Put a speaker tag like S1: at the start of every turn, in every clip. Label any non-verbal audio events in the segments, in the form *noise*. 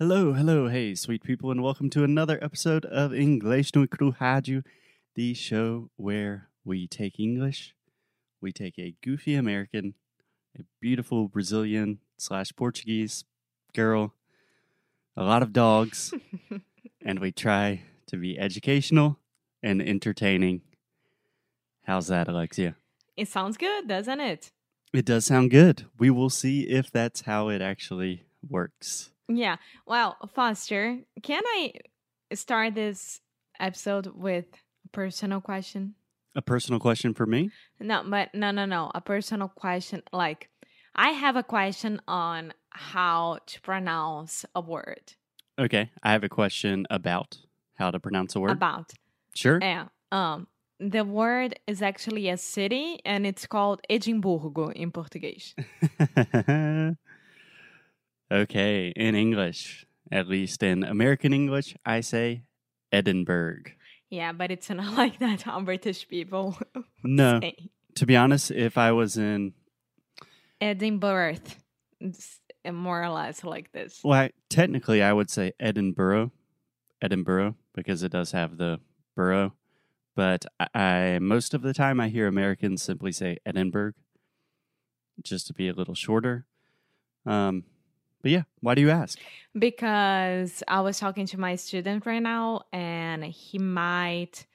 S1: Hello, hello, hey, sweet people, and welcome to another episode of English no Cru Rádio, the show where we take English, we take a goofy American, a beautiful Brazilian slash Portuguese girl, a lot of dogs, *laughs* and we try to be educational and entertaining. How's that, Alexia?
S2: It sounds good, doesn't it?
S1: It does sound good. We will see if that's how it actually works.
S2: Yeah. Well, Foster, can I start this episode with a personal question?
S1: A personal question for me?
S2: No, but no, no, no. A personal question. Like, I have a question on how to pronounce a word.
S1: Okay, I have a question about how to pronounce a word.
S2: About.
S1: Sure.
S2: Yeah. Um, the word is actually a city and it's called Edimburgo in Portuguese. *laughs*
S1: okay, in English, at least in American English, I say Edinburgh.
S2: Yeah, but it's not *laughs* like that how British people *laughs*
S1: No,
S2: say.
S1: to be honest, if I was in,
S2: Edinburgh. It's more or less like this.
S1: well, I, technically, I would say Edinburgh, Edinburgh, because it does have the borough. But I, I most of the time I hear Americans simply say Edinburgh, just to be a little shorter. Um, but yeah, why do you ask?
S2: because I was talking to my student right now, and he might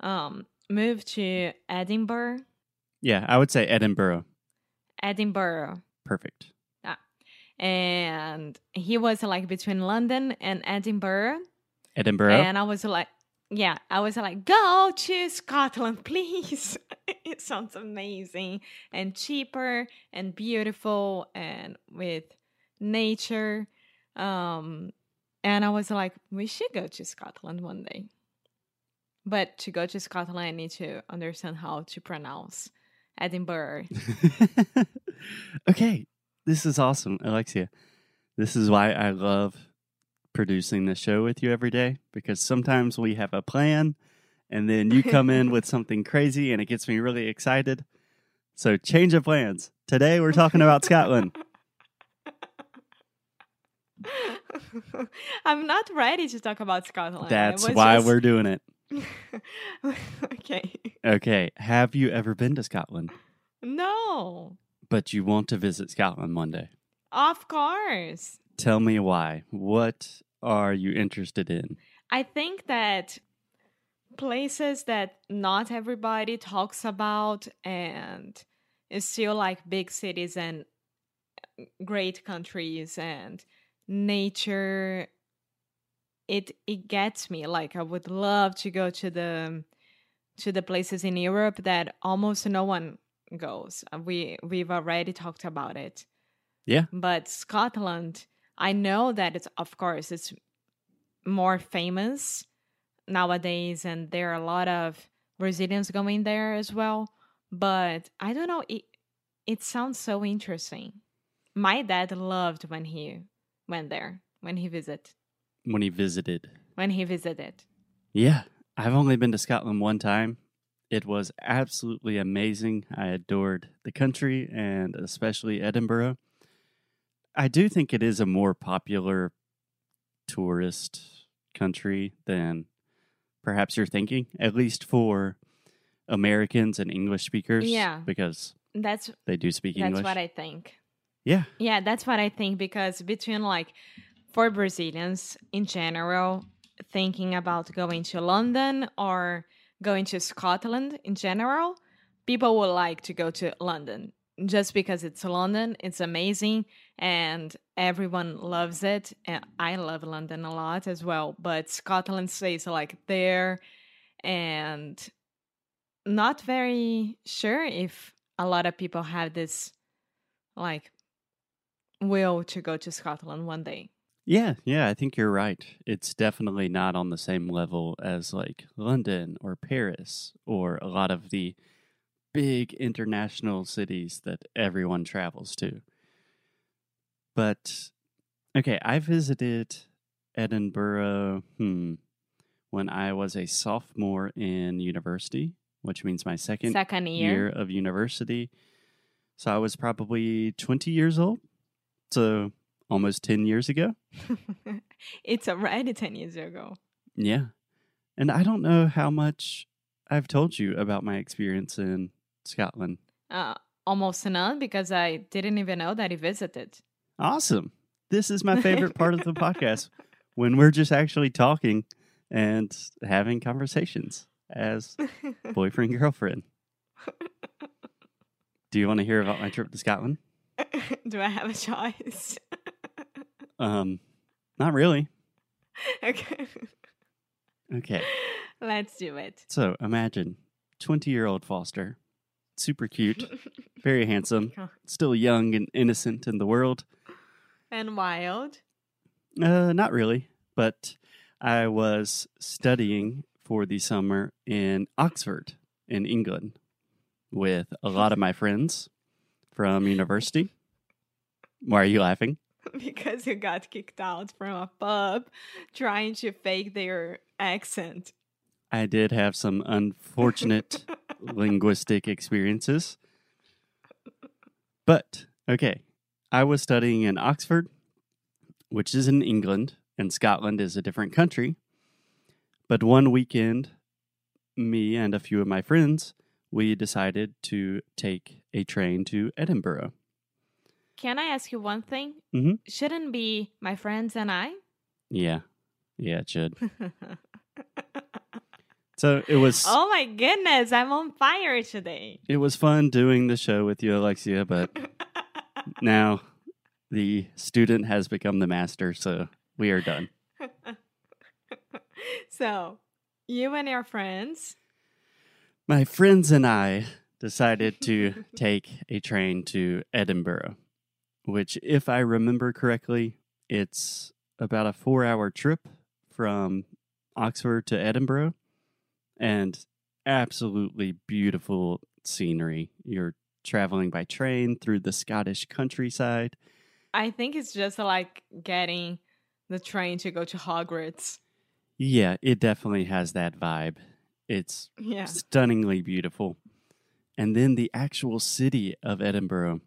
S2: um move to Edinburgh.
S1: Yeah, I would say Edinburgh.
S2: Edinburgh,
S1: Perfect. Yeah.
S2: And he was like between London and Edinburgh,
S1: Edinburgh.
S2: and I was like, yeah, I was like, go to Scotland, *laughs* please. it sounds amazing and cheaper and beautiful and with nature. Um, and I was like, we should go to Scotland one day. But to go to Scotland, I need to understand how to pronounce Edinburgh. *laughs*
S1: okay, this is awesome, Alexia. This is why I love producing the show with you every day because sometimes we have a plan and then you come in *laughs* with something crazy and it gets me really excited. So, change of plans. Today we're talking about Scotland. *laughs* *laughs*
S2: I'm not ready to talk about Scotland.
S1: That's why
S2: just-
S1: we're doing it. *laughs*
S2: okay.
S1: Okay, have you ever been to Scotland?
S2: No,
S1: But you want to visit Scotland one day.
S2: of course.
S1: Tell me why. What are you interested in?
S2: I think that places that not everybody talks about and is still like big cities and great countries and nature it it gets me like i would love to go to the to the places in europe that almost no one goes. Uh, we we've already talked about it.
S1: Yeah.
S2: but scotland i know that it's of course it's more famous nowadays and there are a lot of brazilians going there as well. But i don't know it it sounds so interesting. My dad loved when he went there when he visited
S1: When he visited.
S2: when he visited
S1: Yeah, I've only been to Scotland one time. It was absolutely amazing. I adored the country and especially Edinburgh. I do think it is a more popular tourist country than perhaps you're thinking, at least for Americans and English speakers.
S2: Yeah.
S1: Because
S2: that's
S1: they do speak
S2: that's
S1: English.
S2: That's what i think
S1: yeah.
S2: Yeah, that's what I think because between like for Brazilians in general, thinking about going to London or going to Scotland in general, people would like to go to London just because it's London, it's amazing and everyone loves it. And I love London a lot as well, but Scotland stays like there and not very sure if a lot of people have this like will to go to Scotland one day.
S1: Yeah, yeah, I think you're right. It's definitely not on the same level as like London or Paris or a lot of the big international cities that everyone travels to. But okay, I visited Edinburgh hmm when I was a sophomore in university, which means my second
S2: Second year.
S1: year of university. So I was probably 20 years old. So almost 10 years ago. *laughs*
S2: it's already 10 years ago.
S1: Yeah. And I don't know how much I've told you about my experience in Scotland.
S2: Uh, almost none because I didn't even know that he visited.
S1: Awesome. This is my favorite part of the *laughs* podcast when we're just actually talking and having conversations as *laughs* boyfriend girlfriend. Do you want to hear about my trip to Scotland? *laughs*
S2: Do I have a choice? *laughs*
S1: Um, not really.
S2: okay.
S1: Okay.
S2: Let's do it.
S1: So imagine 20 year old Foster, super cute, *laughs* very handsome, still young and innocent in the world.
S2: And wild.
S1: Uh, not really, but I was studying for the summer in Oxford, in England, with a lot of my friends from university. Why are you laughing? *laughs*
S2: Because you got kicked out from a pub trying to fake their accent.
S1: I did have some unfortunate *laughs* linguistic experiences. But, okay, I was studying in Oxford, which is in England, and Scotland is a different country. But one weekend, me and a few of my friends, we decided to take a train to Edinburgh.
S2: Can I ask you one thing?
S1: Mhm.
S2: Shouldn't be my friends and I?
S1: Yeah, yeah, it should. *laughs* So it was
S2: oh my goodness, I'm on fire today.
S1: it was fun doing the show with you, Alexia, but *laughs* now the student has become the master, so we are done. *laughs*
S2: so, you and your friends.
S1: My friends and I decided to *laughs* take a train to Edinburgh, which, if I remember correctly, it's about a four hour trip from Oxford to Edinburgh and absolutely beautiful scenery. You're traveling by train through the Scottish countryside.
S2: I think it's just like getting the train to go to Hogwarts.
S1: Yeah, it definitely has that vibe. It's
S2: Yeah.
S1: stunningly beautiful. And then the actual city of Edinburgh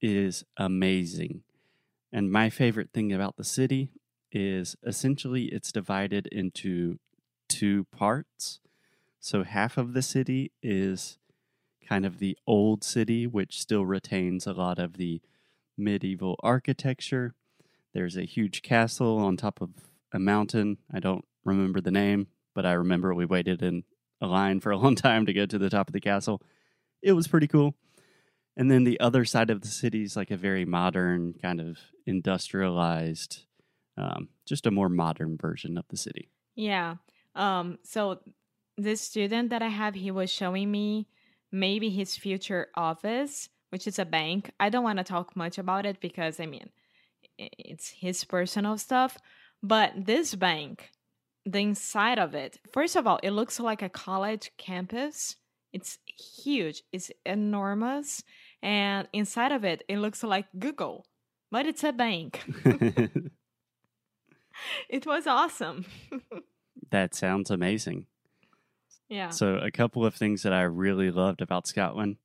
S1: is amazing. And my favorite thing about the city is essentially it's divided into two parts. So half of the city is kind of the old city, which still retains a lot of the medieval architecture. There's a huge castle on top of a mountain. I don't remember the name, but I remember we waited in a line for a long *laughs* time to get to the top of the castle. It was pretty cool. And then the other side of the city is like a very modern, kind of industrialized, um, just a more modern version of the city.
S2: Yeah. Um so this student that I have he was showing me maybe his future office, which is a bank. I don't want to talk much about it because I mean it's his personal stuff, but this bank, the inside of it, first of all, it looks like a college campus. It's huge. It's enormous. And inside of it, it looks like Google, but it's a bank. *laughs* it was awesome.
S1: that sounds amazing.
S2: yeah.
S1: So, a couple of things that I really loved about Scotland.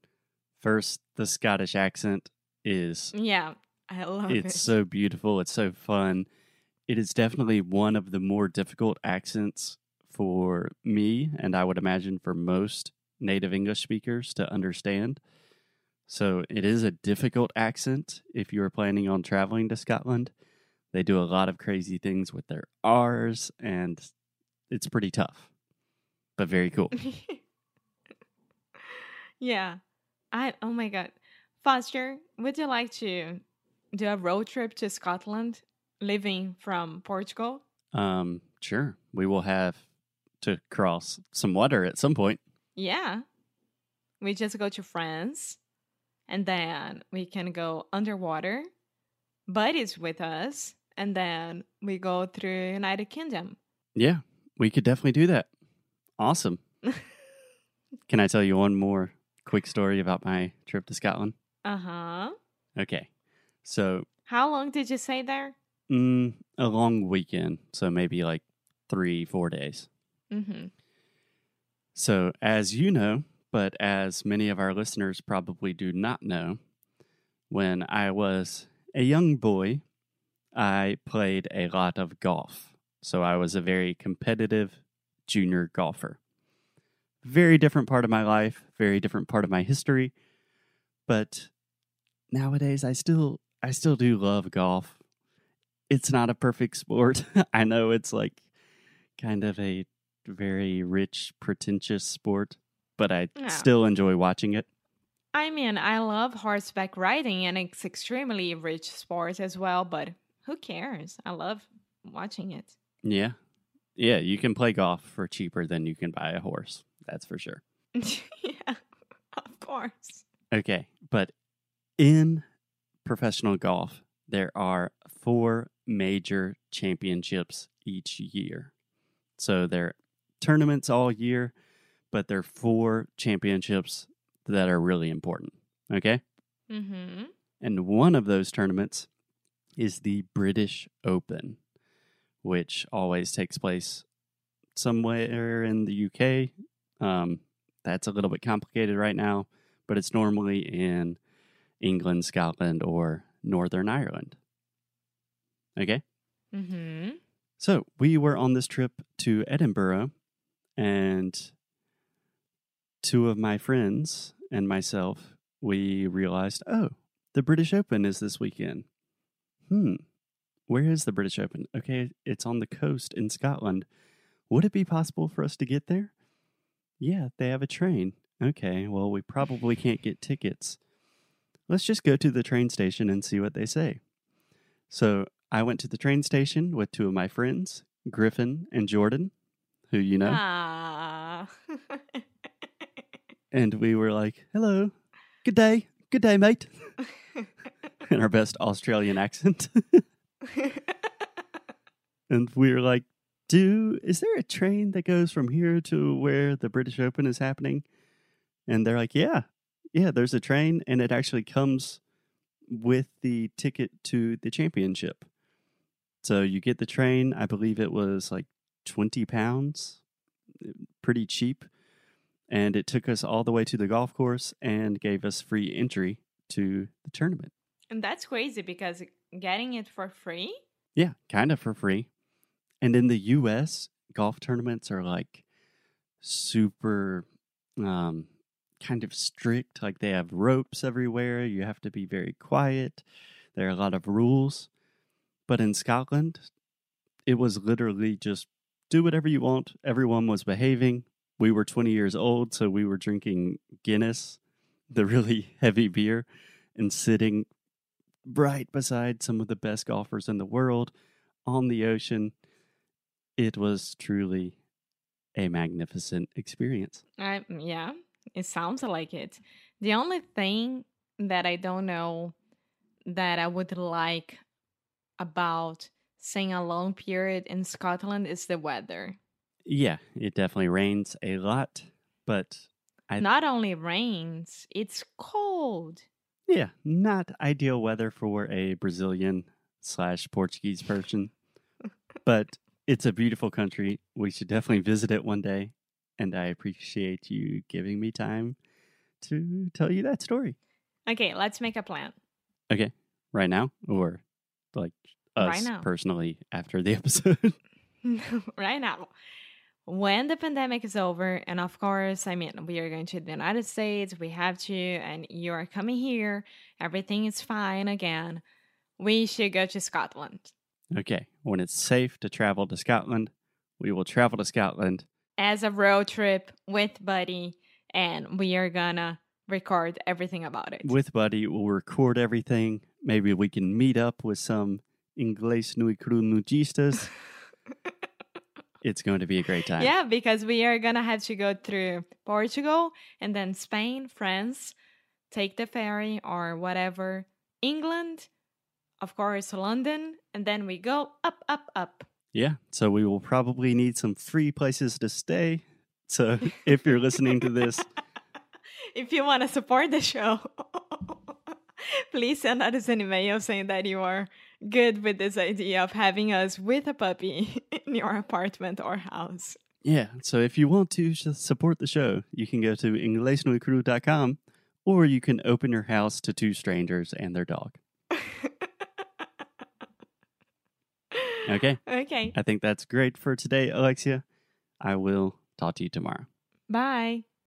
S1: First, the Scottish accent is
S2: Yeah, I love
S1: it's
S2: it.
S1: It's so beautiful, it's so fun. It is definitely one of the more difficult accents for me and I would imagine for most native English speakers to understand. So, it is a difficult accent if you are planning on traveling to Scotland. They do a lot of crazy things with their R's and it's pretty tough. But very cool. *laughs*
S2: yeah. I oh my god. Foster, would you like to do a road trip to Scotland living from Portugal?
S1: Um, sure. We will have to cross some water at some point.
S2: Yeah. We just go to France and then we can go underwater. Buddies with us and then we go through United Kingdom.
S1: Yeah, we could definitely do that. Awesome. *laughs* Can I tell you one more quick story about my trip to Scotland?
S2: Uh-huh.
S1: Okay. So,
S2: How long did you stay there?
S1: Mm, a long weekend. So, maybe like three, four days.
S2: Mm-hmm.
S1: So, as you know, but as many of our listeners probably do not know, when I was a young boy, I played a lot of golf. So I was a very competitive junior golfer. Very different part of my life, very different part of my history. But nowadays I still I still do love golf. It's not a perfect sport. *laughs* I know it's like kind of a very rich, pretentious sport, but I
S2: Yeah.
S1: still enjoy watching it.
S2: I mean, I love horseback riding and it's extremely rich sport as well, but who cares? I love watching it.
S1: Yeah. Yeah, you can play golf for cheaper than you can buy a horse. That's for sure. *laughs*
S2: yeah, of course.
S1: Okay, but in professional golf, there are four major championships each year. So they're tournaments all year, but there are four championships that are really important. Okay?
S2: Mm-hmm.
S1: And one of those tournaments is the British Open, which always takes place somewhere in the UK. Um, that's a little bit complicated right now, but it's normally in England, Scotland, or Northern Ireland. Okay?
S2: Mm-hmm.
S1: So we were on this trip to Edinburgh, and two of my friends and myself, we realized, oh, the British Open is this weekend. Hmm, where is the British Open? Okay, it's on the coast in Scotland. Would it be possible for us to get there? Yeah, they have a train. Okay, well, we probably can't get tickets. Let's just go to the train station and see what they say. So I went to the train station with two of my friends, Griffin and Jordan, who you know, and we were like, hello, good day, good day, mate, *laughs* in our best Australian accent. *laughs* and we were like, do, is there a train that goes from here to where the British Open is happening? And they're like, yeah, yeah, there's a train, and it actually comes with the ticket to the championship. So you get the train. I believe it was like 20 pounds, pretty cheap. And it took us all the way to the golf course and gave us free entry to the tournament.
S2: and that's crazy because getting it for free?
S1: Yeah, kind of for free. And in the US, golf tournaments are like super um kind of strict, like they have ropes everywhere, you have to be very quiet. There are a lot of rules. But in Scotland, it was literally just do whatever you want. Everyone was behaving. We were 20 years old, so we were drinking Guinness, the really *laughs* heavy beer, and sitting right beside some of the best golfers in the world on the ocean. It was truly a magnificent experience.
S2: I, mm, yeah, it sounds like it. The only thing that I don't know that I would like about saying a long period in Scotland is the weather.
S1: Yeah, it definitely rains a lot, but I-
S2: Not only rains, it's cold.
S1: yeah, not ideal weather for a Brazilian slash Portuguese person. *laughs* but it's a beautiful country. We should definitely visit it one day. And I appreciate you giving me time to tell you that story.
S2: Okay, let's make a plan.
S1: Okay, right now, or like us
S2: Right now.
S1: personally after the *laughs* episode. *laughs*
S2: right now. When the pandemic is over, and of course, I mean, we are going to the United States, we have to, and you are coming here, everything is fine again. We should go to Scotland
S1: okay, when it's safe to travel to Scotland, we will travel to Scotland.
S2: as a road trip with Buddy, and we are gonna record everything about it.
S1: With Buddy, we'll record everything. Maybe we can meet up with some Inglés Nui Cru Nujistas. *laughs* it's going to be a great time.
S2: yeah, because we are gonna have to go through Portugal and then Spain, France, take the ferry or whatever, England, of course, London, and then we go up, up, up.
S1: Yeah. So we will probably need some free places to stay. So if you're listening to this, *laughs*
S2: if you want to support the show, *laughs* please send us an email saying that you are good with this idea of having us with a puppy *laughs* in your apartment or house.
S1: yeah. So if you want to support the show, you can go to inglesnuecru.com or you can open your house to two strangers and their dog. *laughs* Okay.
S2: Okay.
S1: I think that's great for today, Alexia. I will talk to you tomorrow.
S2: Bye.